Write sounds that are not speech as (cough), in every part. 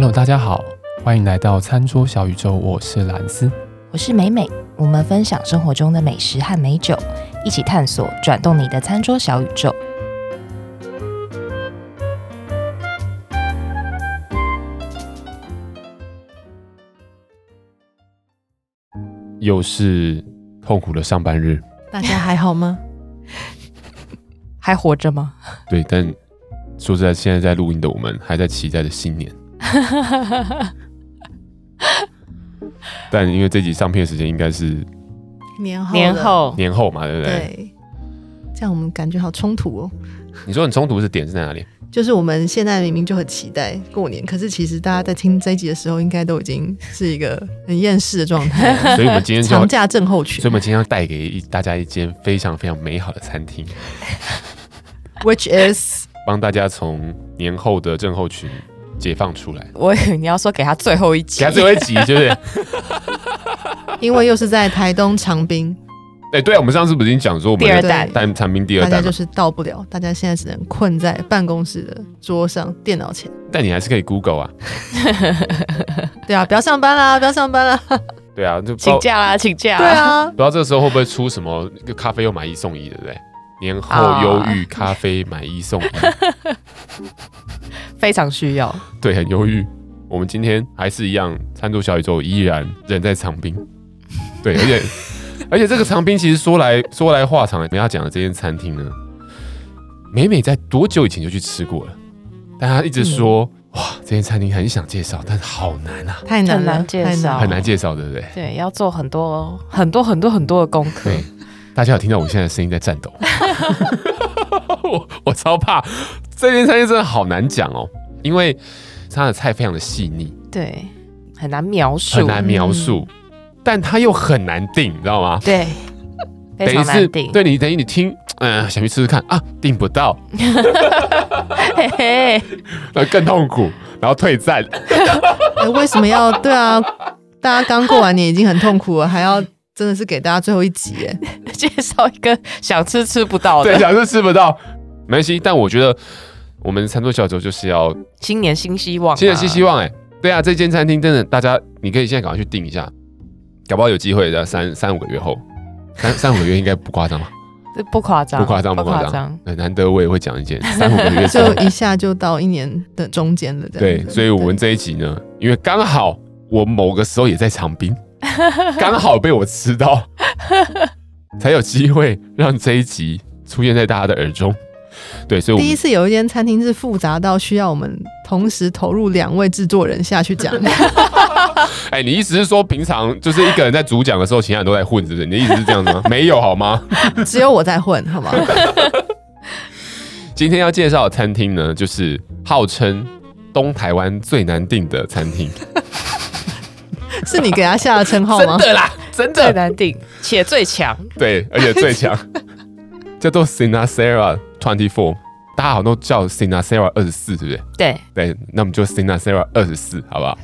Hello，大家好，欢迎来到餐桌小宇宙，我是兰斯，我是美美，我们分享生活中的美食和美酒，一起探索转动你的餐桌小宇宙。又是痛苦的上班日，大家还好吗？(laughs) 还活着吗？对，但说实在，现在在录音的我们还在期待着新年。(laughs) 但因为这集上片的时间应该是年后年后年后嘛，对不对？对，这样我们感觉好冲突哦。你说很冲突是点是在哪里？就是我们现在明明就很期待过年，可是其实大家在听这一集的时候，应该都已经是一个很厌世的状态。(laughs) 所以我们今天就长假症候群，所以我们今天要带给一大家一间非常非常美好的餐厅，(laughs) which is 帮大家从年后的症候群解放出来。我以为你要说给他最后一集，给他最后一集，就是 (laughs) 因为又是在台东长滨。哎、欸，对啊，我们上次不是已经讲说我们第二弹带长滨第二代，大家就是到不了，大家现在只能困在办公室的桌上、电脑前。但你还是可以 Google 啊。(laughs) 对啊，不要上班啦，不要上班啦。对啊，就请假啦，请假。对啊，不知道这个时候会不会出什么咖啡又买一送一，对不对？年后忧郁咖啡买一送一，(laughs) 非常需要。对，很忧郁。我们今天还是一样，餐桌小宇宙依然人在长滨。对，而且。(laughs) 而且这个长滨其实说来说来话长，我们要讲的这间餐厅呢，美美在多久以前就去吃过了？但她一直说、嗯、哇，这间餐厅很想介绍，但是好难啊，太难了，介绍，很难介绍，对不对？对，要做很多很多很多很多的功课。对，大家有听到我现在的声音在颤抖？(laughs) 我我超怕这间餐厅真的好难讲哦，因为它的菜非常的细腻，对，很难描述，很难描述。嗯但它又很难定，你知道吗？对，非常难订。对你等于你听，嗯、呃，想去吃吃看啊，订不到，嘿嘿，那更痛苦，然后退赞。欸、(laughs) 为什么要？对啊，大家刚过完年已经很痛苦了，还要真的是给大家最后一集，哎，(laughs) 介绍一个想吃吃不到的，对，想吃吃不到，没关系。但我觉得我们餐桌小酒就是要新年新希望、啊，新年新希望，哎，对啊，这间餐厅真的，大家你可以现在赶快去订一下。搞不好有机会在三三五个月后，三三五个月应该不夸张吧？这不夸张，不夸张，不夸张。很难得我也会讲一件三五个月 (laughs) 就一下就到一年的中间了。对，所以我们这一集呢，因为刚好我某个时候也在长滨，(laughs) 刚好被我吃到，(laughs) 才有机会让这一集出现在大家的耳中。对，所以我第一次有一间餐厅是复杂到需要我们同时投入两位制作人下去讲。(laughs) 哎、欸，你意思是说平常就是一个人在主讲的时候，其他人都在混，是不是？你的意思是这样子吗？没有好吗？只有我在混，好吗？今天要介绍的餐厅呢，就是号称东台湾最难订的餐厅。(laughs) 是你给他下的称号吗？真的啦，真的最难顶且最强。对，而且最强 (laughs) 叫做 Sinasera Twenty Four，大家好像都叫 Sinasera 二十四，对不对？对对，那我们就 Sinasera 二十四，好不好？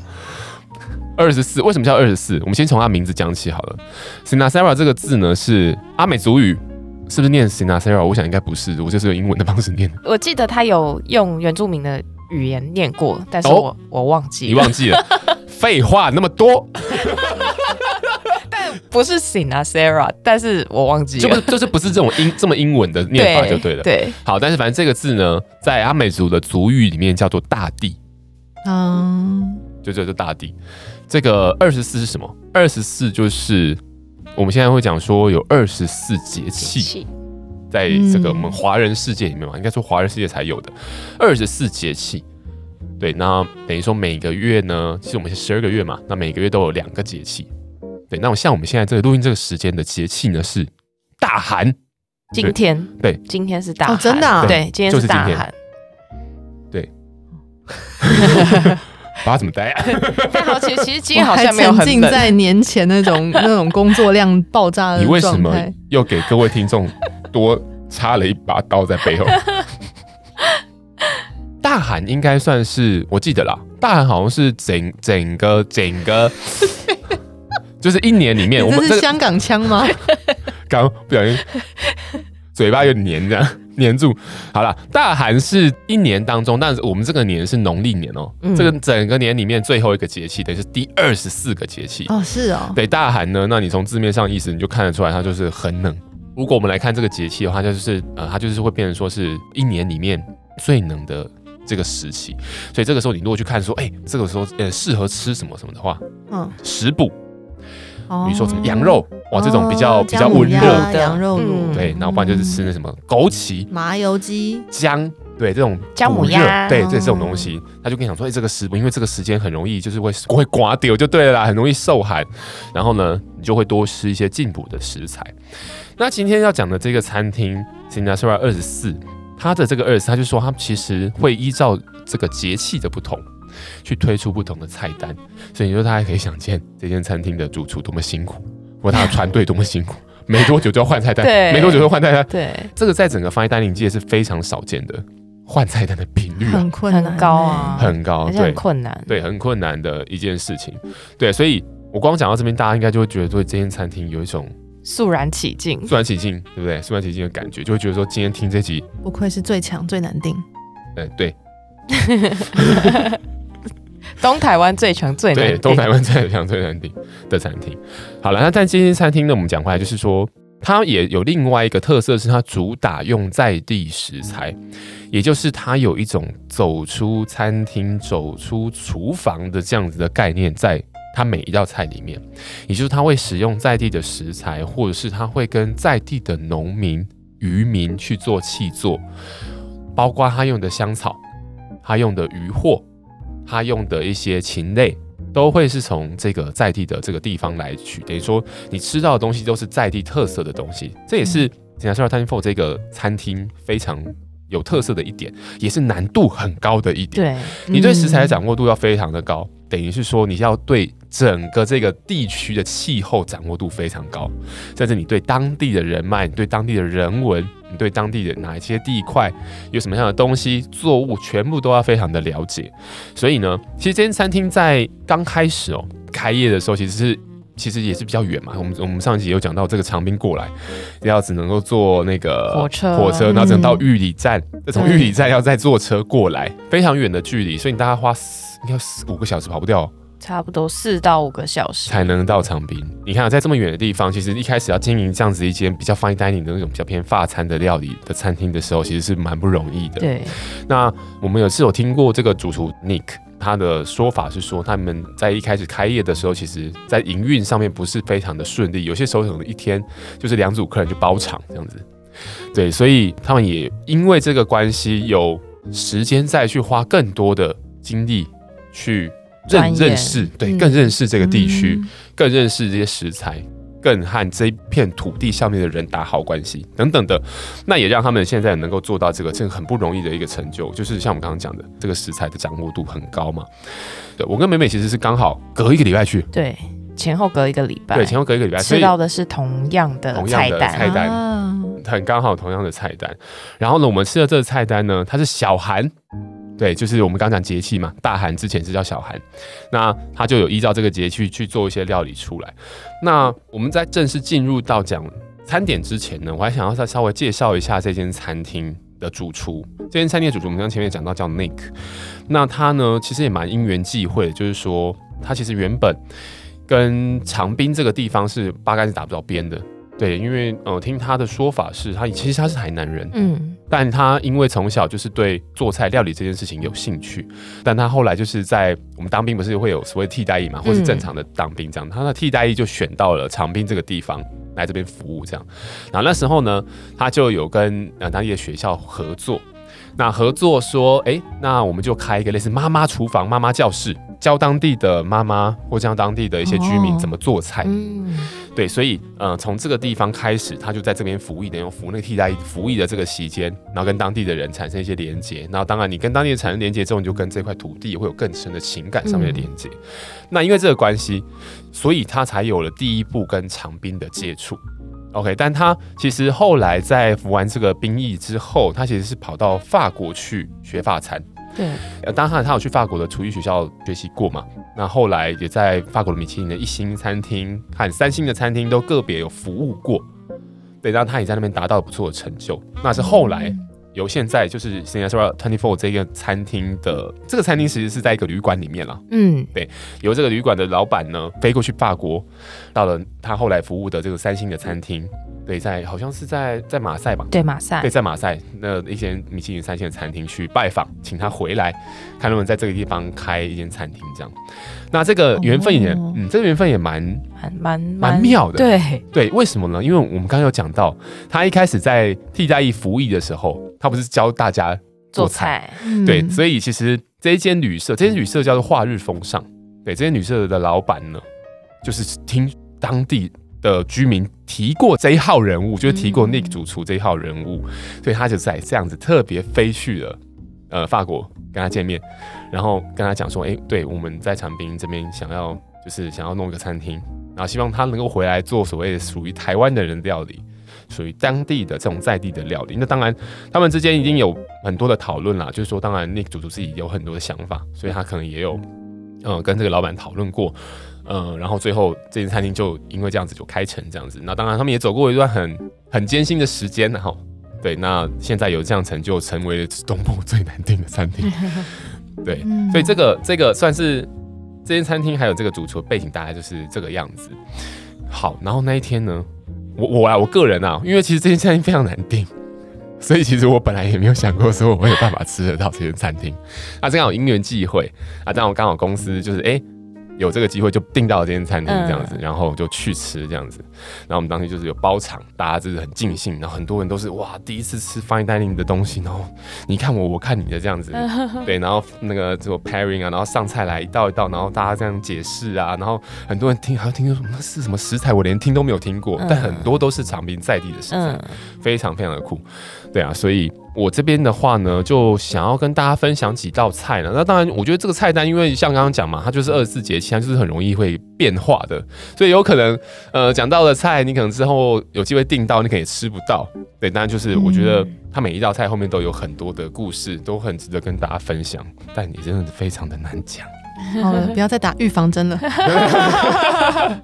二十四，为什么叫二十四？我们先从它名字讲起好了。Sinasera 这个字呢，是阿美族语，是不是念 Sinasera？我想应该不是，我就是用英文的方式念。我记得他有用原住民的语言念过，但是我、哦、我忘记了，你忘记了？(laughs) 废话那么多，但不是醒啊，Sarah，但是我忘记了，就不就是不是这种英这么英文的念法就对了。对，对好，但是反正这个字呢，在阿美族的族语里面叫做大地，嗯，就叫做大地。这个二十四是什么？二十四就是我们现在会讲说有二十四节气，在这个我们华人世界里面嘛，应该说华人世界才有的二十四节气。对，那等于说每个月呢，其实我们是十二个月嘛，那每个月都有两个节气。对，那我像我们现在这个录音这个时间的节气呢是大寒。今天对，今天是大寒，哦，真的啊？对，今天是大寒。对。(laughs) 把他怎么待啊？(laughs) 但好，其实其实今天好像没有很沉浸在年前那种 (laughs) 那种工作量爆炸的状态。你为什么又给各位听众多插了一把刀在背后？大寒应该算是我记得啦，大寒好像是整整个整个，(laughs) 就是一年里面，我们这是香港腔吗？(laughs) 刚不小心嘴巴有点黏这样。(laughs) 黏住。好了，大寒是一年当中，但是我们这个年是农历年哦、喔，嗯、这个整个年里面最后一个节气，等于是第二十四个节气哦，是哦。对，大寒呢，那你从字面上意思你就看得出来，它就是很冷。如果我们来看这个节气的话，它就是呃，它就是会变成说是一年里面最冷的这个时期。所以这个时候，你如果去看说，哎、欸，这个时候呃适合吃什么什么的话，嗯，食补。比如说什么羊肉哇，这种比较比较温热的。羊肉。炉，对，然后不然就是吃那什么枸杞、麻油鸡、姜，对，这种姜母鸭，对，这这种东西，他就跟你讲说，哎，这个食补，因为这个时间很容易就是会会刮掉，就对了啦，很容易受寒，然后呢，你就会多吃一些进补的食材。那今天要讲的这个餐厅，Sinasera 二十四，它的这个二十四，他就说他其实会依照这个节气的不同。去推出不同的菜单，所以你说大家可以想见这间餐厅的主厨多么辛苦，或他的团队多么辛苦，没多久就要换菜单，对。没多久就换菜单，对，这个在整个 fine dining 界是非常少见的，换菜单的频率、啊、很困难，很高啊，很高，对，很困难，对，很困难的一件事情，对，所以我光讲到这边，大家应该就会觉得对这间餐厅有一种肃然起敬，肃然起敬，对不对？肃然起敬的感觉，就会觉得说今天听这集，不愧是最强最难定，哎，对。(laughs) 东台湾最强最对，东台湾最强最难定的餐厅。好了，那但今天餐厅呢，我们讲回来就是说，它也有另外一个特色，是它主打用在地食材，也就是它有一种走出餐厅、走出厨房的这样子的概念，在它每一道菜里面，也就是他会使用在地的食材，或者是他会跟在地的农民、渔民去做契作，包括他用的香草，他用的鱼货。他用的一些禽类都会是从这个在地的这个地方来取，等于说你吃到的东西都是在地特色的东西，这也是 Sinasera Thai For 这个餐厅非常有特色的一点，也是难度很高的一点。对，你对食材的掌握度要非常的高，等于是说你要对整个这个地区的气候掌握度非常高，甚至你对当地的人脉、你对当地的人文。你对当地的哪一些地块有什么样的东西作物，全部都要非常的了解。所以呢，其实这间餐厅在刚开始哦开业的时候，其实是其实也是比较远嘛。我们我们上一集有讲到，这个长滨过来要只能够坐那个火车，火车，然后只能到玉里站，再从玉里站要再坐车过来，非常远的距离，所以你大概花应该四五个小时跑不掉。差不多四到五个小时才能到长滨。你看，在这么远的地方，其实一开始要经营这样子一间比较 fine dining 的那种比较偏法餐的料理的餐厅的时候，其实是蛮不容易的。对。那我们有是有听过这个主厨 Nick 他的说法是说，他们在一开始开业的时候，其实在营运上面不是非常的顺利，有些时候可能一天就是两组客人就包场这样子。对，所以他们也因为这个关系，有时间再去花更多的精力去。认认识，对，更认识这个地区，嗯、更认识这些食材，更和这一片土地上面的人打好关系，等等的，那也让他们现在能够做到这个，这个很不容易的一个成就，就是像我们刚刚讲的，这个食材的掌握度很高嘛。对，我跟美美其实是刚好隔一个礼拜去，对，前后隔一个礼拜，对，前后隔一个礼拜，吃到的是同样的菜单，菜单，啊、很刚好同样的菜单。然后呢，我们吃的这个菜单呢，它是小寒。对，就是我们刚讲节气嘛，大寒之前是叫小寒，那他就有依照这个节气去做一些料理出来。那我们在正式进入到讲餐点之前呢，我还想要再稍微介绍一下这间餐厅的主厨。这间餐厅的主厨，我们刚前面讲到叫 Nick，那他呢其实也蛮因缘际会的，就是说他其实原本跟长滨这个地方是八竿子打不着边的。对，因为呃，听他的说法是，他其实他是台南人，嗯，但他因为从小就是对做菜料理这件事情有兴趣，但他后来就是在我们当兵不是会有所谓替代役嘛，或是正常的当兵这样，嗯、他的替代役就选到了长滨这个地方来这边服务这样，然后那时候呢，他就有跟呃当地的学校合作，那合作说，哎，那我们就开一个类似妈妈厨房、妈妈教室，教当地的妈妈或教当地的一些居民怎么做菜。哦嗯对，所以，呃，从这个地方开始，他就在这边服役，等于服那个替代服役的这个期间，然后跟当地的人产生一些连接。然后，当然，你跟当地人产生连接之后，你就跟这块土地会有更深的情感上面的连接。嗯、那因为这个关系，所以他才有了第一步跟长兵的接触。OK，但他其实后来在服完这个兵役之后，他其实是跑到法国去学法餐。对，呃，当然他有去法国的厨艺学校学习过嘛。那后来也在法国的米其林的一星餐厅和三星的餐厅都个别有服务过，对，让他也在那边达到了不错的成就。那是后来由现在就是 Signature Twenty Four 这个餐厅的这个餐厅，其实是在一个旅馆里面了。嗯，对，由这个旅馆的老板呢飞过去法国，到了他后来服务的这个三星的餐厅。对，在好像是在在马赛吧？对，马赛。对，在马赛那一间米其林三星的餐厅去拜访，请他回来，看能不能在这个地方开一间餐厅这样。那这个缘分也，哦、嗯，这个缘分也蛮蛮蛮妙的。对对，为什么呢？因为我们刚刚有讲到，他一开始在替代役服役的时候，他不是教大家做菜？做菜对，所以其实这一间旅社，这间旅社叫做华日风尚。对，这间旅社的老板呢，就是听当地。的居民提过这一号人物，就是提过 Nick 主厨这一号人物，嗯、所以他就在这样子特别飞去了呃法国跟他见面，然后跟他讲说，哎、欸，对，我们在长滨这边想要就是想要弄一个餐厅，然后希望他能够回来做所谓的属于台湾的人料理，属于当地的这种在地的料理。那当然，他们之间已经有很多的讨论啦，就是说，当然 Nick 主厨自己有很多的想法，所以他可能也有嗯、呃、跟这个老板讨论过。嗯，然后最后这间餐厅就因为这样子就开成这样子。那当然他们也走过一段很很艰辛的时间，然后对，那现在有这样成就，成为了东部最难订的餐厅。(laughs) 对，所以这个这个算是这间餐厅还有这个主厨背景大概就是这个样子。好，然后那一天呢，我我啊，我个人啊，因为其实这间餐厅非常难订，所以其实我本来也没有想过说我会有办法吃得到这间餐厅。啊，正好因缘际会啊，正好刚好公司就是哎。欸有这个机会就订到了这间餐厅这样子，嗯、然后就去吃这样子。然后我们当时就是有包场，大家就是很尽兴，然后很多人都是哇第一次吃 fine dining 的东西，然后你看我，我看你的这样子，嗯、对，然后那个做 pairing 啊，然后上菜来一道一道，然后大家这样解释啊，然后很多人听还要听说什么是什么食材，我连听都没有听过，嗯、但很多都是长滨在地的食材，嗯、非常非常的酷，对啊，所以。我这边的话呢，就想要跟大家分享几道菜呢。那当然，我觉得这个菜单，因为像刚刚讲嘛，它就是二十四节气，它就是很容易会变化的，所以有可能，呃，讲到的菜，你可能之后有机会订到，你可以吃不到。对，当然就是我觉得它每一道菜后面都有很多的故事，都很值得跟大家分享。但你真的是非常的难讲。好了，不要再打预防针了。(laughs)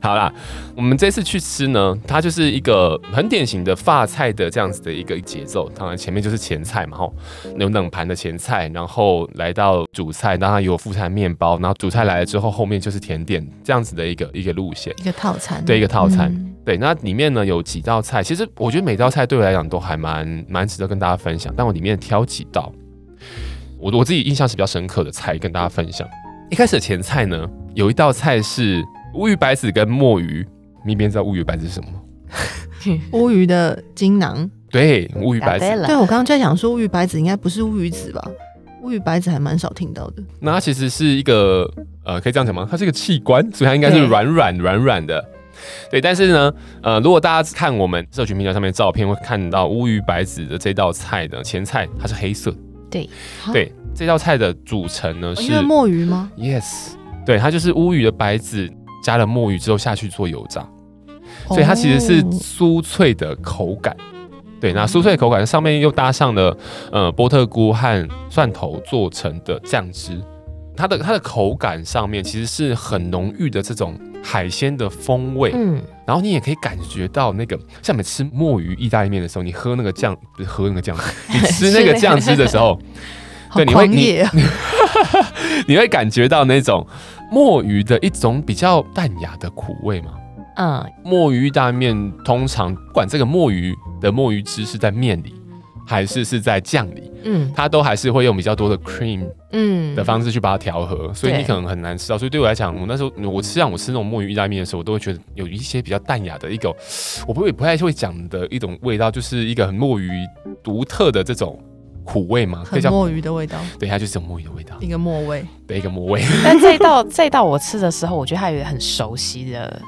好啦，我们这次去吃呢，它就是一个很典型的法菜的这样子的一个节奏。当然前面就是前菜嘛，吼，有冷盘的前菜，然后来到主菜，然后有副菜面包，然后主菜来了之后，后面就是甜点这样子的一个一个路线，一个套餐，对，一个套餐，嗯、对。那里面呢有几道菜，其实我觉得每道菜对我来讲都还蛮蛮值得跟大家分享。但我里面挑几道，我我自己印象是比较深刻的菜跟大家分享。一开始的前菜呢，有一道菜是。乌鱼白子跟墨鱼，你边知道乌鱼白子是什么吗？(laughs) 乌鱼的精囊。对，乌鱼白子。对，我刚刚在想说，乌鱼白子应该不是乌鱼子吧？乌鱼白子还蛮少听到的。那它其实是一个呃，可以这样讲吗？它是一个器官，所以它应该是软软软软的。对，但是呢，呃，如果大家看我们社群平台上面的照片，会看到乌鱼白子的这道菜的前菜，它是黑色。对，对，这道菜的组成呢是墨鱼吗？Yes，对，它就是乌鱼的白子。加了墨鱼之后下去做油炸，所以它其实是酥脆的口感。Oh. 对，那酥脆的口感上面又搭上了呃波特菇和蒜头做成的酱汁，它的它的口感上面其实是很浓郁的这种海鲜的风味。嗯，然后你也可以感觉到那个像你吃墨鱼意大利面的时候，你喝那个酱不是喝那个酱，(laughs) 你吃那个酱汁的时候，对，你会你 (laughs) 你会感觉到那种。墨鱼的一种比较淡雅的苦味嘛，嗯，墨鱼意大利面通常不管这个墨鱼的墨鱼汁是在面里，还是是在酱里，嗯，它都还是会用比较多的 cream，嗯。的方式去把它调和，嗯、所以你可能很难吃到。所以对我来讲，我那时候我吃让我吃那种墨鱼意大利面的时候，我都会觉得有一些比较淡雅的一个，我不会不太会讲的一种味道，就是一个很墨鱼独特的这种。苦味吗？很墨鱼的味道，对，它就是有墨鱼的味道，一个墨味，对，一个墨味。(laughs) 但这一道，这一道我吃的时候，我觉得它有很熟悉的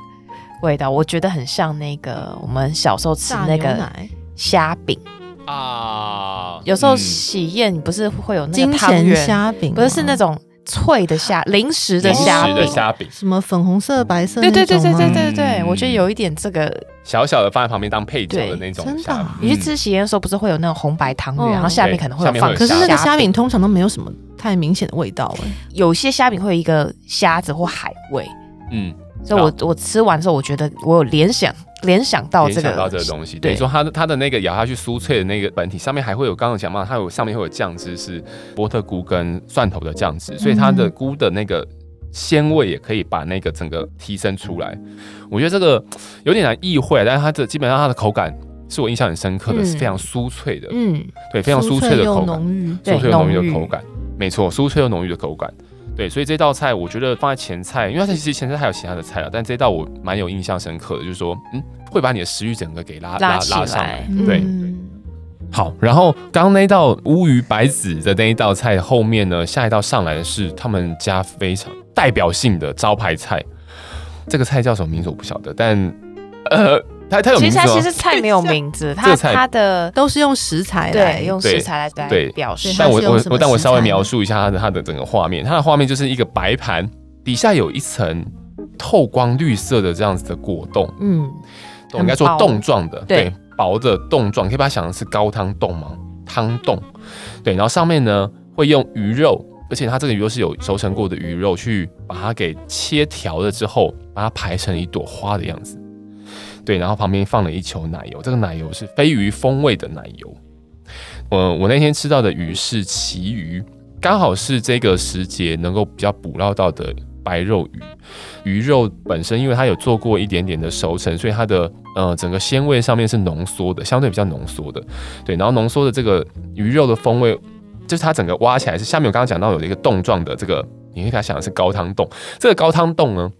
味道，我觉得很像那个我们小时候吃那个虾饼啊。有时候喜宴不是会有那个汤圆虾饼，不是是那种。脆的虾，(laughs) 零食的虾饼，什么粉红色、白色？对对对对对对对，我觉得有一点这个小小的放在旁边当配角的那种。真的，你去吃喜宴的时候，不是会有那种红白汤圆，然后下面可能会有放。可是那个虾饼通常都没有什么太明显的味道哎，有些虾饼会有一个虾子或海味。嗯，所以我我吃完之后，我觉得我有联想联想到这个，联想到这个东西，等于说它的它的那个咬下去酥脆的那个本体上面还会有刚刚讲嘛，它有上面会有酱汁是波特菇跟蒜头的酱汁，所以它的菇的那个鲜味也可以把那个整个提升出来。我觉得这个有点难意会，但是它的基本上它的口感是我印象很深刻的，是非常酥脆的，嗯，对，非常酥脆的口感，酥脆又浓郁的口感，没错，酥脆又浓郁的口感。对，所以这道菜我觉得放在前菜，因为它其实前菜还有其他的菜了，但这道我蛮有印象深刻的，就是说，嗯，会把你的食欲整个给拉拉拉上来。对，嗯、好，然后刚刚那道乌鱼白子的那一道菜后面呢，下一道上来的是他们家非常代表性的招牌菜，这个菜叫什么名字我不晓得，但呃。它它有名字，其实它其实菜没有名字，(laughs) 它它的都是用食材来用食材来对表示。但我我我但我稍微描述一下它的它的整个画面，它的画面就是一个白盘，底下有一层透光绿色的这样子的果冻，嗯，我应该说冻状的，对，薄的冻状，可以把它想成是高汤冻吗？汤冻，对，然后上面呢会用鱼肉，而且它这个鱼肉是有熟成过的鱼肉，去把它给切条了之后，把它排成一朵花的样子。对，然后旁边放了一球奶油，这个奶油是飞鱼风味的奶油。我我那天吃到的鱼是旗鱼，刚好是这个时节能够比较捕捞到的白肉鱼。鱼肉本身因为它有做过一点点的熟成，所以它的呃整个鲜味上面是浓缩的，相对比较浓缩的。对，然后浓缩的这个鱼肉的风味，就是它整个挖起来是下面我刚刚讲到有一个冻状的这个。你可以给他想的是高汤冻，这个高汤冻呢，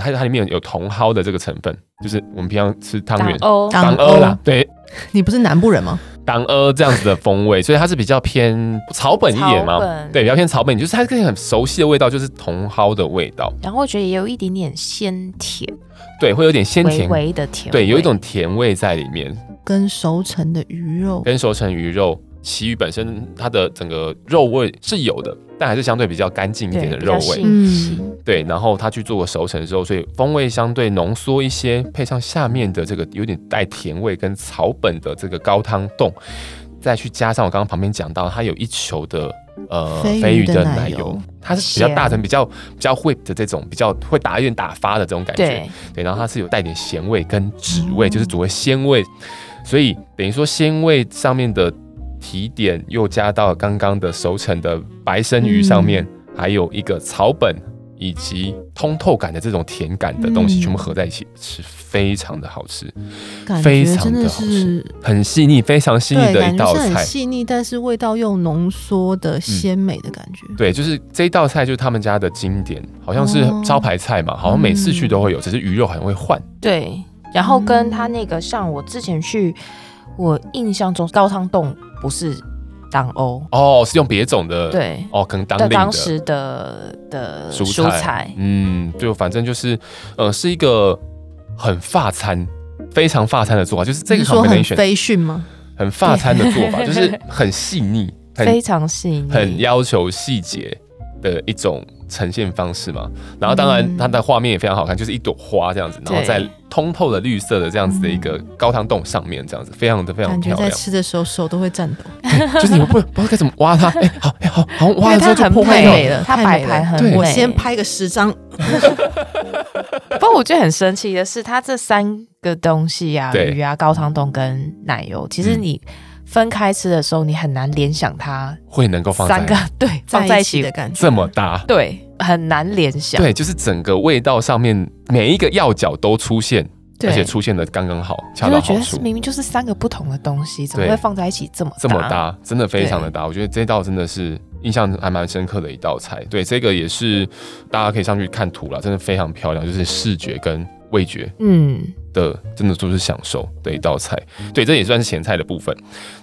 它它里面有茼蒿的这个成分，就是我们平常吃汤圆，茼蒿啦。对，你不是南部人吗？茼蒿这样子的风味，所以它是比较偏草本一点嘛。对，比较偏草本，就是它跟你很熟悉的味道，就是茼蒿的味道。然后我觉得也有一点点鲜甜，对，会有点鲜甜，微微的甜，对，有一种甜味在里面。跟熟成的鱼肉，跟熟成鱼肉。旗鱼本身它的整个肉味是有的，但还是相对比较干净一点的肉味。嗯，对。然后它去做过熟成之后，所以风味相对浓缩一些，配上下面的这个有点带甜味跟草本的这个高汤冻，再去加上我刚刚旁边讲到，它有一球的呃飞鱼的奶油，它是比较大成、比较比较 whip 的这种比较会打一点打发的这种感觉。对，对。然后它是有带点咸味跟脂味，嗯、就是所谓鲜味，所以等于说鲜味上面的。提点又加到刚刚的熟成的白生鱼上面，嗯、还有一个草本以及通透感的这种甜感的东西，全部合在一起吃，非常的好吃，非常的好吃，很细腻，非常细腻的一道菜，很细腻，但是味道又浓缩的鲜美的感觉、嗯。对，就是这一道菜就是他们家的经典，好像是招牌菜嘛，好像每次去都会有，只是鱼肉好像会换。对，然后跟他那个像我之前去，我印象中高汤冻。不是当欧。哦，是用别种的对。哦，可能当当时的的蔬菜，蔬菜。嗯，就反正就是呃，是一个很发餐，非常发餐的做法，就是这个说很飞讯吗？很发餐的做法，就是很细腻，非常细腻，很要求细节的一种。呈现方式嘛，然后当然它的画面也非常好看，就是一朵花这样子，然后在通透的绿色的这样子的一个高汤洞上面，这样子非常的非常漂亮。感觉在吃的时候手都会颤抖，就是你们不不知道该怎么挖它，(laughs) 哎，好，哎，好好挖了之后就破坏了，它摆盘很美。我先拍个十张。(laughs) 不过我觉得很神奇的是，它这三个东西啊，鱼啊、高汤洞跟奶油，其实你。分开吃的时候，你很难联想它会能够放三个 (laughs) 对放在一起的感觉这么搭，对，很难联想。对，就是整个味道上面每一个要角都出现，而且出现的刚刚好，恰到好处。觉得明明就是三个不同的东西，怎么会放在一起这么这么搭？真的非常的搭。我觉得这道真的是印象还蛮深刻的一道菜。对，这个也是大家可以上去看图了，真的非常漂亮，就是视觉跟味觉，嗯。的真的就是享受的一道菜，对，这也算是前菜的部分，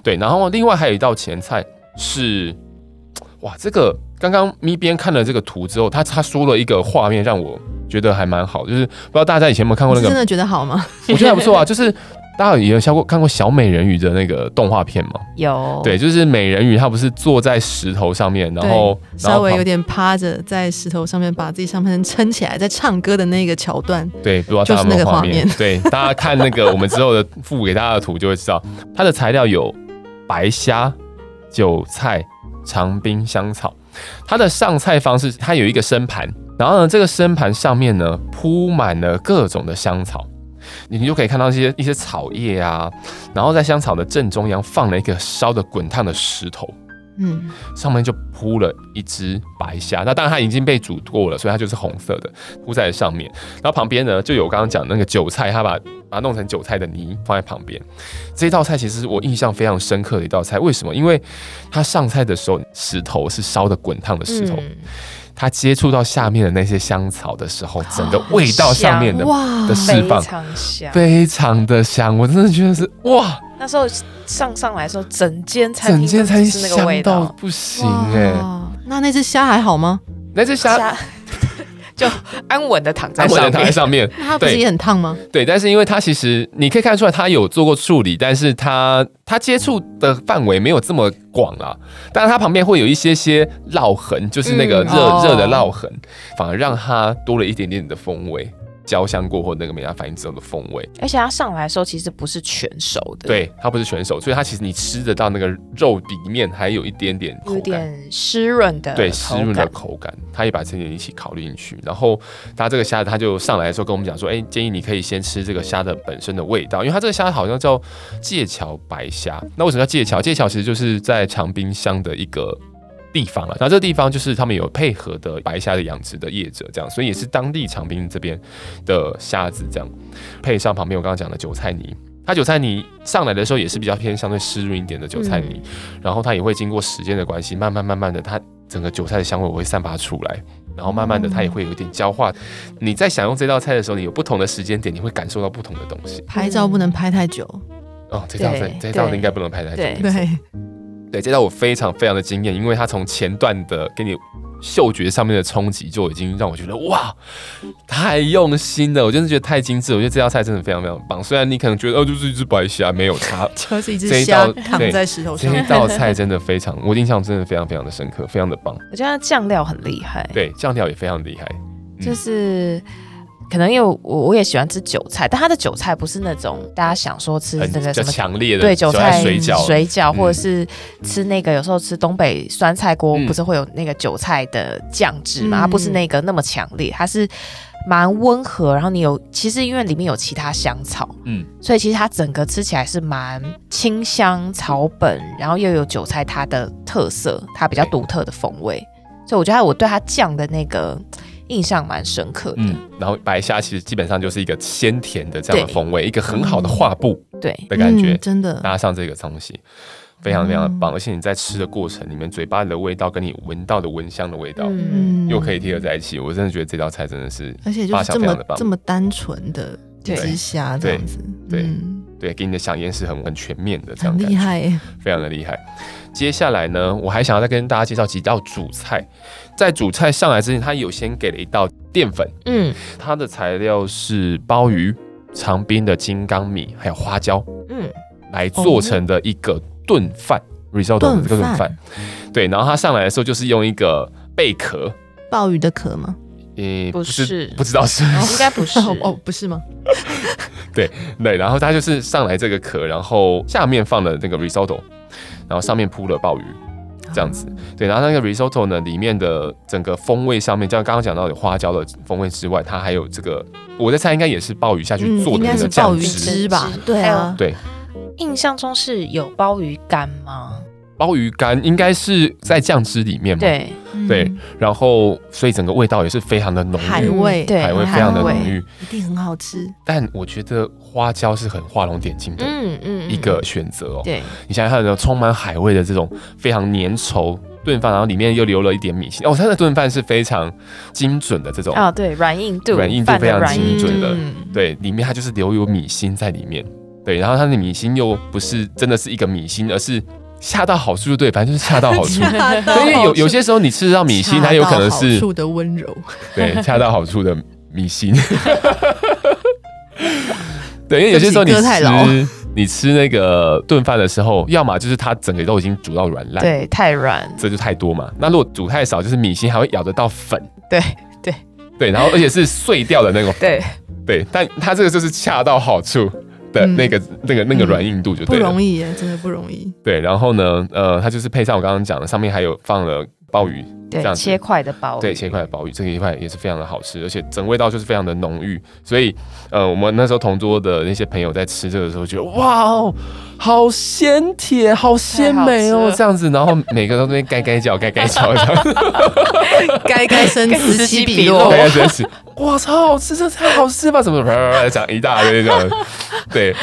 对，然后另外还有一道前菜是，哇，这个刚刚咪边看了这个图之后，他他说了一个画面让我觉得还蛮好，就是不知道大家以前有没有看过那个，真的觉得好吗？我觉得还不错啊，(laughs) 就是。大家有有看过看过小美人鱼的那个动画片吗？有，对，就是美人鱼，她不是坐在石头上面，然后稍微有点趴着在石头上面，把自己上半身撑起来，在唱歌的那个桥段。对，不知道大家有没有画面。对，大家看那个我们之后的附给大家的图，就会知道它的材料有白虾、韭菜、长冰香草。它的上菜方式，它有一个生盘，然后呢，这个生盘上面呢铺满了各种的香草。你就可以看到一些一些草叶啊，然后在香草的正中央放了一个烧的滚烫的石头。嗯，上面就铺了一只白虾，那当然它已经被煮过了，所以它就是红色的，铺在上面。然后旁边呢，就有我刚刚讲那个韭菜，它把把它弄成韭菜的泥放在旁边。这道菜其实是我印象非常深刻的一道菜，为什么？因为它上菜的时候，石头是烧的滚烫的石头，嗯、它接触到下面的那些香草的时候，整个味道上面的哇的释放，非常香，非常的香，我真的觉得是哇。那时候上上来的时候，整间餐整间餐厅香到不行哎！那那只虾还好吗？那只虾就安稳的躺在安稳的躺在上面，它不是也很烫吗？对，但是因为它其实你可以看出来，它有做过处理，但是它它接触的范围没有这么广啊。但是它旁边会有一些些烙痕，就是那个热热、嗯、的烙痕，反而让它多了一点点的风味。焦香过后那个美拉反应之后的风味，而且它上来的时候其实不是全熟的，对，它不是全熟，所以它其实你吃得到那个肉里面还有一点点有点湿润的，对，湿润的口感，它也把这点一起考虑进去。然后它这个虾它就上来的时候跟我们讲说，哎、欸，建议你可以先吃这个虾的本身的味道，因为它这个虾好像叫界桥白虾。那为什么叫界桥？界桥其实就是在长滨乡的一个。地方了，然后这个地方就是他们有配合的白虾的养殖的业者，这样，所以也是当地长滨这边的虾子，这样配上旁边我刚刚讲的韭菜泥，它韭菜泥上来的时候也是比较偏相对湿润一点的韭菜泥，嗯、然后它也会经过时间的关系，慢慢慢慢的，它整个韭菜的香味会散发出来，然后慢慢的它也会有一点焦化。你在享用这道菜的时候，你有不同的时间点，你会感受到不同的东西。拍照不能拍太久哦，这道菜这道应该不能拍太久。对。对对，这道我非常非常的惊艳，因为它从前段的给你嗅觉上面的冲击就已经让我觉得哇，太用心了，我真的觉得太精致，我觉得这道菜真的非常非常棒。虽然你可能觉得哦，就是一只白虾，没有它，(laughs) 就是一只虾躺在石头上。这一道菜真的非常，我印象真的非常非常的深刻，非常的棒。我觉得它酱料很厉害，对，酱料也非常厉害，就是。可能因为我我也喜欢吃韭菜，但它的韭菜不是那种大家想说吃那个什么强烈的对韭菜水饺水饺，或者是吃那个有时候吃东北酸菜锅，不是会有那个韭菜的酱汁嘛？它不是那个那么强烈，它是蛮温和。然后你有其实因为里面有其他香草，嗯，所以其实它整个吃起来是蛮清香草本，然后又有韭菜它的特色，它比较独特的风味。所以我觉得我对它酱的那个。印象蛮深刻的，嗯，然后白虾其实基本上就是一个鲜甜的这样的风味，一个很好的画布，对。的感觉，嗯、真的。搭上这个东西，非常非常的棒，嗯、而且你在吃的过程里面，嘴巴里的味道跟你闻到的蚊香的味道，嗯，又可以贴合在一起，我真的觉得这道菜真的是，而且就是这么这么单纯的一只虾这样子，对对，嗯、对，给你的饗宴是很很全面的，这样厉害，非常的厉害。接下来呢，我还想要再跟大家介绍几道主菜。在主菜上来之前，他有先给了一道淀粉，嗯，它的材料是鲍鱼、长滨的金刚米，还有花椒，嗯，来做成的一个炖饭，risotto 的这个炖饭，对。然后它上来的时候就是用一个贝壳，鲍鱼的壳吗？诶，不是，不知道是，应该不是 (laughs) 哦，不是吗？(laughs) 对对，然后它就是上来这个壳，然后下面放了那个 risotto，然后上面铺了鲍鱼。这样子，对，然后那个 risotto 呢，里面的整个风味上面，像刚刚讲到有花椒的风味之外，它还有这个，我在猜应该也是鲍鱼下去做的那个酱汁吧？对啊，对。印象中是有鲍鱼干吗？鲍鱼干应该是在酱汁里面嘛？对对，然后所以整个味道也是非常的浓郁，海味，对，海味非常的浓郁，一定很好吃。但我觉得花椒是很画龙点睛的，嗯嗯，一个选择哦。对，你想想看，充满海味的这种非常粘稠炖饭，然后里面又留了一点米心，哦，它的炖饭是非常精准的这种啊，对，软硬度，软硬度非常精准的，对，里面它就是留有米心在里面，对，然后它的米心又不是真的是一个米心，而是。恰到好处就对，反正就是恰到好处。(laughs) 因为有有些时候你吃到米心，它有可能是恰到好处的温柔。对，(laughs) 恰到好处的米心。(laughs) 对，因为有些时候你吃你吃那个炖饭的时候，要么就是它整个都已经煮到软烂，对，太软，这就太多嘛。那如果煮太少，就是米心还会咬得到粉。对对对，然后而且是碎掉的那种。对对，但它这个就是恰到好处。的那个、嗯、那个、那个软硬度就对了，不容易耶，真的不容易。对，然后呢，呃，它就是配上我刚刚讲的，上面还有放了鲍鱼。对，切块的鲍鱼，对，切块的鲍鱼，这个一块也是非常的好吃，而且整味道就是非常的浓郁。所以，呃，我们那时候同桌的那些朋友在吃这个的时候，觉得哇哦，好鲜甜，好鲜美哦，这样子，然后每个都在那边该该叫，该该叫，这样，(laughs) 该该生此起彼落，该该生此，哇，超好吃，这太好吃吧？怎么讲一大堆这样，对。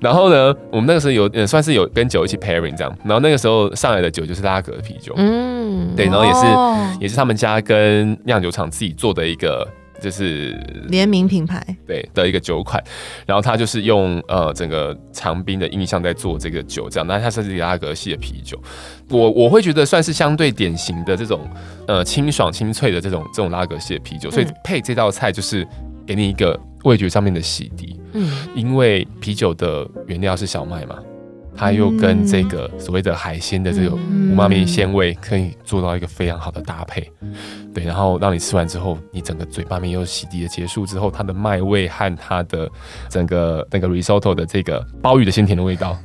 然后呢，我们那个时候有，呃，算是有跟酒一起 pairing 这样。然后那个时候上来的酒就是拉格的啤酒，嗯，对，然后也是、哦、也是他们家跟酿酒厂自己做的一个就是联名品牌，对的一个酒款。然后他就是用呃整个长滨的印象在做这个酒，这样。那它是是拉格系的啤酒，我我会觉得算是相对典型的这种呃清爽清脆的这种这种拉格系的啤酒，所以配这道菜就是给你一个味觉上面的洗涤。嗯，因为啤酒的原料是小麦嘛，它又跟这个所谓的海鲜的这种五妈咪鲜味可以做到一个非常好的搭配，对，然后让你吃完之后，你整个嘴巴面又洗涤的结束之后，它的麦味和它的整个那个 risotto 的这个鲍鱼的鲜甜的味道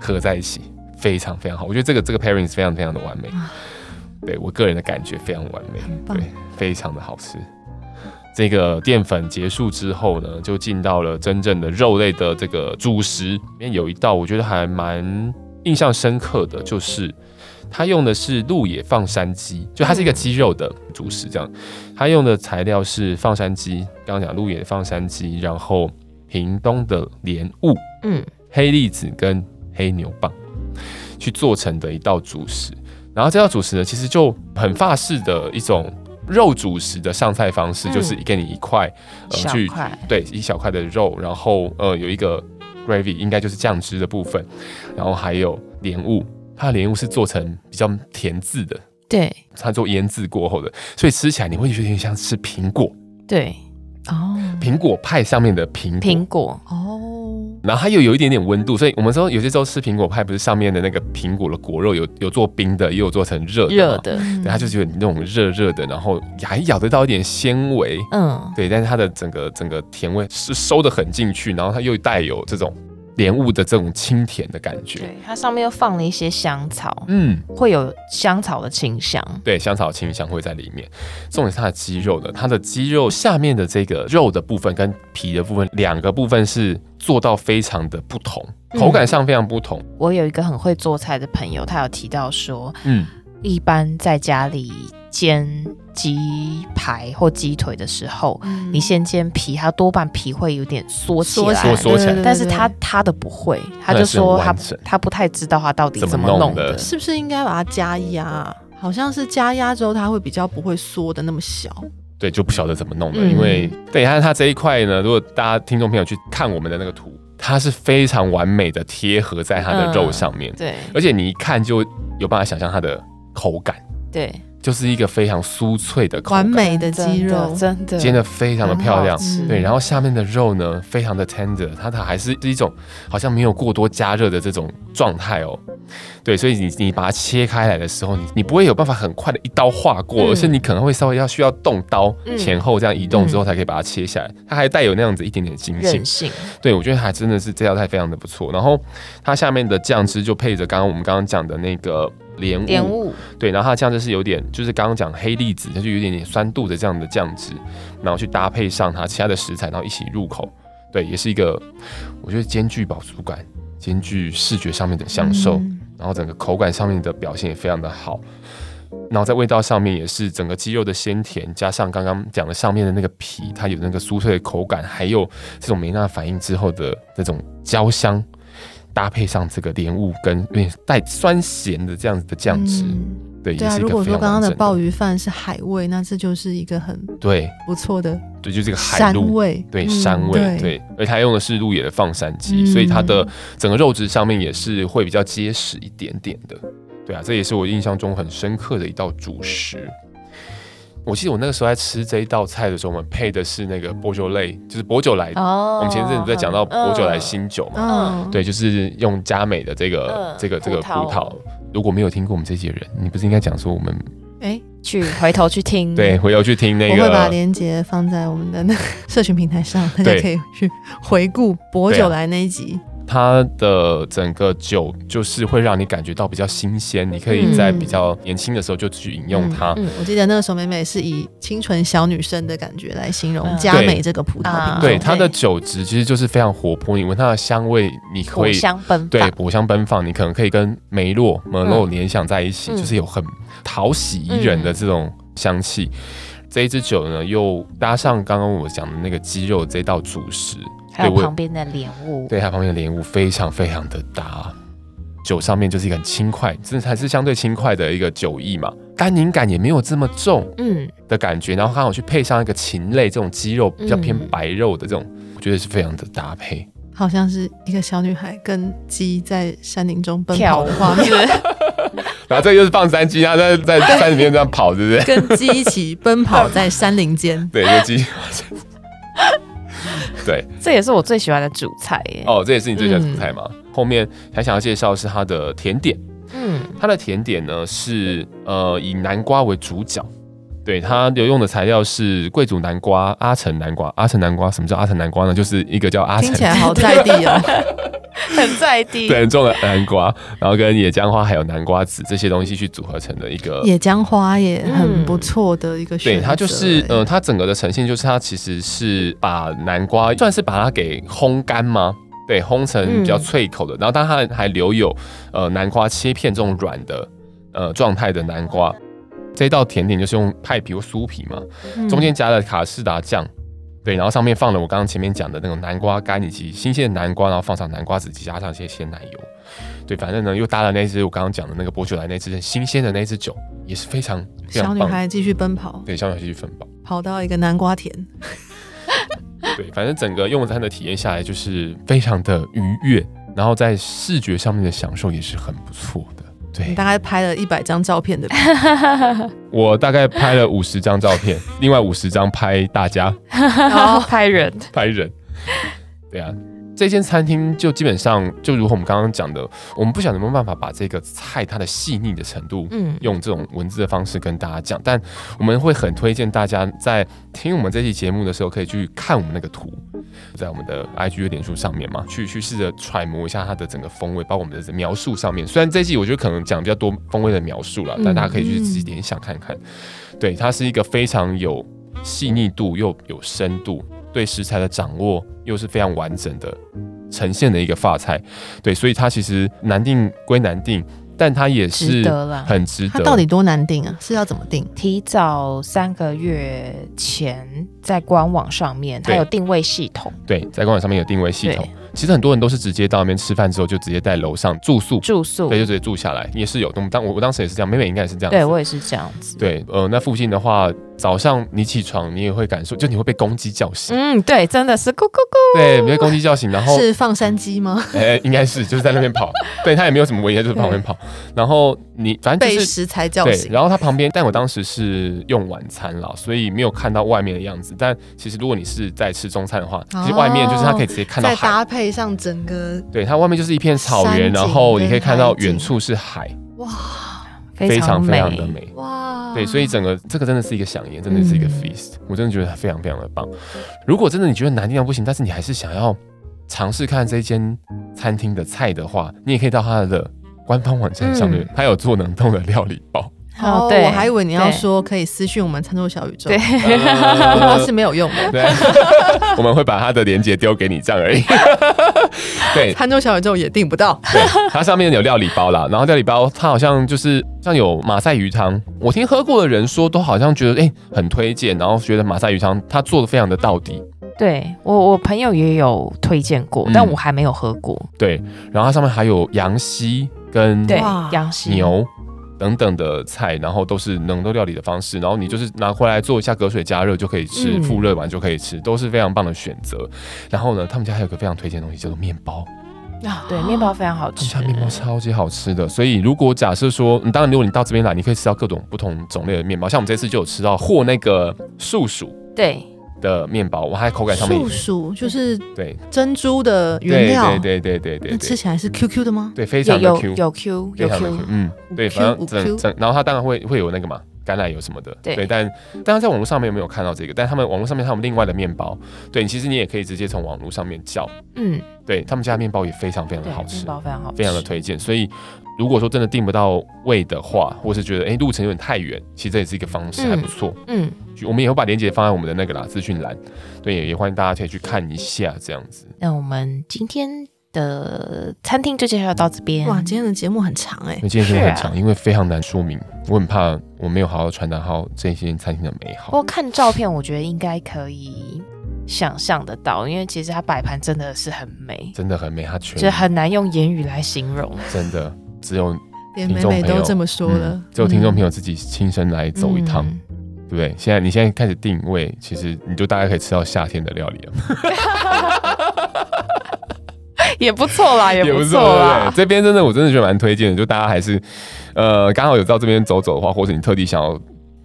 合在一起，非常非常好。我觉得这个这个 pairing 是非常非常的完美，对我个人的感觉非常完美，对，非常的好吃。这个淀粉结束之后呢，就进到了真正的肉类的这个主食。里面有一道我觉得还蛮印象深刻的，就是它用的是鹿野放山鸡，就它是一个鸡肉的主食。这样，它用的材料是放山鸡，刚刚讲鹿野放山鸡，然后屏东的莲雾，嗯，黑栗子跟黑牛蒡去做成的一道主食。然后这道主食呢，其实就很法式的一种。肉主食的上菜方式就是给你一块，呃，去对一小块的肉，然后呃有一个 gravy，应该就是酱汁的部分，然后还有莲雾，它的莲雾是做成比较甜渍的，对，它做腌渍过后的，所以吃起来你会觉得有点像吃苹果，对，哦，苹果派上面的苹果，苹果，哦。然后它又有一点点温度，所以我们说有些时候吃苹果派，不是上面的那个苹果的果肉有有做冰的，也有做成热的，热的，对，它就是有那种热热的，然后还咬得到一点纤维，嗯，对，但是它的整个整个甜味是收的很进去，然后它又带有这种。莲雾的这种清甜的感觉，对，它上面又放了一些香草，嗯，会有香草的清香，对，香草清香会在里面。重点是它的鸡肉的，它的鸡肉下面的这个肉的部分跟皮的部分两个部分是做到非常的不同，口感上非常不同。嗯，我有一个很会做菜的朋友，他有提到说，嗯，一般在家里。煎鸡排或鸡腿的时候，嗯、你先煎皮，它多半皮会有点缩起来，缩起来。但是它它的不会，他就说他他不太知道他到底怎么弄的，是不是应该把它加压？好像是加压之后，它会比较不会缩的那么小。对，就不晓得怎么弄的，嗯、因为对，它它这一块呢，如果大家听众朋友去看我们的那个图，它是非常完美的贴合在它的肉上面，嗯、对，而且你一看就有办法想象它的口感，对。就是一个非常酥脆的口感，完美的鸡肉，真的煎的非常的漂亮，对，然后下面的肉呢，非常的 tender，它它还是一种好像没有过多加热的这种状态哦，对，所以你你把它切开来的时候，你你不会有办法很快的一刀划过，而是你可能会稍微要需要动刀前后这样移动之后才可以把它切下来，它还带有那样子一点点筋性，性。对，我觉得还真的是这道菜非常的不错，然后它下面的酱汁就配着刚刚我们刚刚讲的那个。莲雾，雾。对，然后它的酱汁是有点，就是刚刚讲黑栗子，它就有一点点酸度的这样的酱汁，然后去搭配上它其他的食材，然后一起入口，对，也是一个我觉得兼具饱足感，兼具视觉上面的享受，嗯、然后整个口感上面的表现也非常的好，然后在味道上面也是整个鸡肉的鲜甜，加上刚刚讲的上面的那个皮，它有那个酥脆的口感，还有这种梅纳反应之后的那种焦香。搭配上这个莲雾跟有点带酸咸的这样子的酱汁，嗯、对，对啊。如果说刚刚的鲍鱼饭是海味，那这就是一个很对不错的，对，就这个海陆味，对山味，嗯、对，对。而它用的是鹿野的放山鸡，嗯、所以它的整个肉质上面也是会比较结实一点点的，对啊，这也是我印象中很深刻的一道主食。我记得我那个时候在吃这一道菜的时候，我们配的是那个薄酒类，就是薄酒来。哦。我们前阵子在讲到薄酒来新酒嘛，嗯、对，就是用佳美的这个、嗯、这个这个葡萄。如果没有听过我们这些人，你不是应该讲说我们哎、欸、去回头去听？对，回头去听那个。我会把链接放在我们的那个 (laughs) 社群平台上，大家可以去回顾薄酒来那一集。它的整个酒就是会让你感觉到比较新鲜，你可以在比较年轻的时候就去饮用它。嗯，我记得那个时候美美是以清纯小女生的感觉来形容佳美这个葡萄品种。对，它的酒质其实就是非常活泼，你闻它的香味，你可以香奔对果香奔放，你可能可以跟梅洛、梅洛联想在一起，就是有很讨喜宜人的这种香气。这一支酒呢，又搭上刚刚我讲的那个鸡肉这道主食，还有旁边的莲雾，对，它旁边的莲雾非常非常的搭。酒上面就是一个很轻快，这还是相对轻快的一个酒意嘛，单宁感也没有这么重，嗯的感觉。然后刚好去配上一个禽类这种鸡肉比较偏白肉的这种，嗯、我觉得是非常的搭配。好像是一个小女孩跟鸡在山林中奔跑的画面，(laughs) 然后这个又是放山鸡啊，在在山里面这样跑，对不对？跟鸡一起奔跑在山林间，(laughs) 对，跟鸡。(laughs) (laughs) 对，这也是我最喜欢的主菜耶。哦，这也是你最喜欢的主菜吗？嗯、后面还想要介绍的是它的甜点，嗯，它的甜点呢是呃以南瓜为主角。对，它有用的材料是贵族南瓜、阿城南瓜。阿城南瓜，什么叫阿城南瓜呢？就是一个叫阿城，听起来好在地哦，(laughs) (laughs) 很在地。对，很重的南瓜，然后跟野姜花还有南瓜籽这些东西去组合成的一个。野姜花也很不错的一个选择。对，它就是，嗯、呃，它整个的呈现就是它其实是把南瓜算是把它给烘干吗？对，烘成比较脆口的，嗯、然后但它还留有呃南瓜切片这种软的呃状态的南瓜。这道甜点就是用派皮或酥皮嘛，中间夹了卡士达酱，对，然后上面放了我刚刚前面讲的那种南瓜干以及新鲜的南瓜，然后放上南瓜籽，加上一些鲜奶油，对，反正呢又搭了那支我刚刚讲的那个薄酒莱那支新鲜的那支酒，也是非常，非常小女孩继续奔跑，对，小女孩继续奔跑，跑到一个南瓜田，对，反正整个用餐的体验下来就是非常的愉悦，然后在视觉上面的享受也是很不错的。对，你大概拍了一百张照片的，(laughs) 我大概拍了五十张照片，(laughs) 另外五十张拍大家，拍人，拍人，对啊。这间餐厅就基本上就如同我们刚刚讲的，我们不晓得有没有办法把这个菜它的细腻的程度，嗯，用这种文字的方式跟大家讲。但我们会很推荐大家在听我们这期节目的时候，可以去看我们那个图，在我们的 IG 的脸书上面嘛，去去试着揣摩一下它的整个风味，包括我们的描述上面。虽然这一期我觉得可能讲比较多风味的描述了，但大家可以去自己联想看看。对，它是一个非常有细腻度又有深度。对食材的掌握又是非常完整的呈现的一个发菜，对，所以它其实难定归难定，但它也是很值得。它到底多难定啊？是要怎么定？提早三个月前在官网上面，它有定位系统。对，在官网上面有定位系统。其实很多人都是直接到那边吃饭之后，就直接在楼上住宿，住宿，对，就直接住下来，也是有。我当我我当时也是这样，妹妹应该也是这样，对我也是这样子。对，呃，那附近的话，早上你起床，你也会感受，就你会被公鸡叫醒。嗯，对，真的是咕咕咕。对，被公鸡叫醒，然后是放山鸡吗？哎、欸，应该是，就是在那边跑。(laughs) 对，它也没有什么危险，就是旁边跑。然后你反正就是被食材叫醒。对，然后它旁边，但我当时是用晚餐了，所以没有看到外面的样子。但其实如果你是在吃中餐的话，哦、其实外面就是它可以直接看到海，配上整个。对，它外面就是一片草原，然后你可以看到远处是海，哇，非常非常的美，哇，对，所以整个这个真的是一个饗宴，真的是一个 feast，嗯，我真的觉得非常非常的棒。如果真的你觉得难订到不行，但是你还是想要尝试看这间餐厅的菜的话，你也可以到它的官方网站上面，它有做冷冻的料理包。哦，对，我还以为你要说可以私讯我们餐桌小宇宙，对，那 (laughs) 是没有用的。对，(laughs) 我们会把它的链接丢给你，这样而已。(laughs) 对，餐桌小宇宙也订不到。对，它上面有料理包啦，然后料理包它好像就是像有马赛鱼汤，我听喝过的人说都好像觉得哎、欸、很推荐，然后觉得马赛鱼汤它做的非常的到底。对我我朋友也有推荐过，但我还没有喝过。对，然后它上面还有羊膝跟对羊膝牛。等等的菜，然后都是冷冻料理的方式，然后你就是拿回来做一下隔水加热就可以吃，复热完就可以吃，都是非常棒的选择。然后呢，他们家还有个非常推荐的东西叫做面包啊，对，面包非常好吃，他们家面包超级好吃的。所以如果假设说，你当然如果你到这边来，你可以吃到各种不同种类的面包，像我们这次就有吃到和那个素薯，对。的面包，我还口感上面，树薯就是对。珍珠的原料，对对对对对，吃起来是 Q Q 的吗？对，非常的 Q，有 Q 有 Q，嗯，对，反正整整，然后它当然会会有那个嘛，橄榄油什么的。对，对，但大家在网络上面有没有看到这个？但他们网络上面他们另外的面包，对，其实你也可以直接从网络上面叫。嗯，对他们家的面包也非常非常的好吃，面包非常好吃，非常的推荐。所以如果说真的订不到位的话，或是觉得哎路程有点太远，其实这也是一个方式，还不错。嗯，我们也会把链接放在我们的那个啦资讯栏，对，也欢迎大家可以去看一下这样子。那我们今天。的餐厅就介绍到这边。哇，今天的节目很长哎、欸，今天节目很长，啊、因为非常难说明，我很怕我没有好好传达好这些餐厅的美好。不过看照片，我觉得应该可以想象得到，因为其实它摆盘真的是很美，真的很美，它全就很难用言语来形容，真的只有连美美都这么说了，嗯、只有听众朋友自己亲身来走一趟，嗯、对不对？现在你现在开始定位，其实你就大概可以吃到夏天的料理了。(laughs) 也不错啦，(laughs) 也不错啦。这边真的，我真的觉得蛮推荐的。就大家还是，呃，刚好有到这边走走的话，或者你特地想要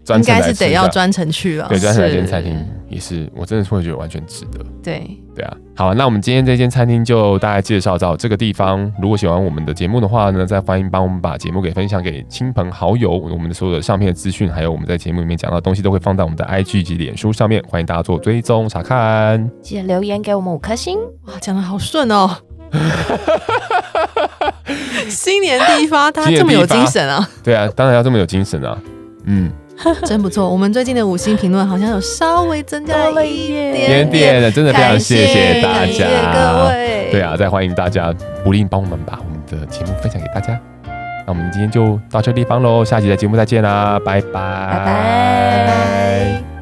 专程来，应该是得要专程去了。对，专程来这间餐厅也是，我真的会觉得完全值得。对，对啊。好，那我们今天这间餐厅就大概介绍到这个地方。如果喜欢我们的节目的话呢，再欢迎帮我们把节目给分享给亲朋好友。我们的所有的相片的资讯，还有我们在节目里面讲到的东西，都会放在我们的 IG 及脸书上面，欢迎大家做追踪查看。记得留言给我们五颗星。哇，讲的好顺哦。(laughs) 新年第一发，他这么有精神啊！对啊，当然要这么有精神啊！嗯，真不错。我们最近的五星评论好像有稍微增加了一 (laughs) 点点的，真的非常谢谢大家，各位。对啊，再欢迎大家不吝帮我们把我们的节目分享给大家。那我们今天就到这个地方喽，下期的节目再见啦，拜拜，拜拜。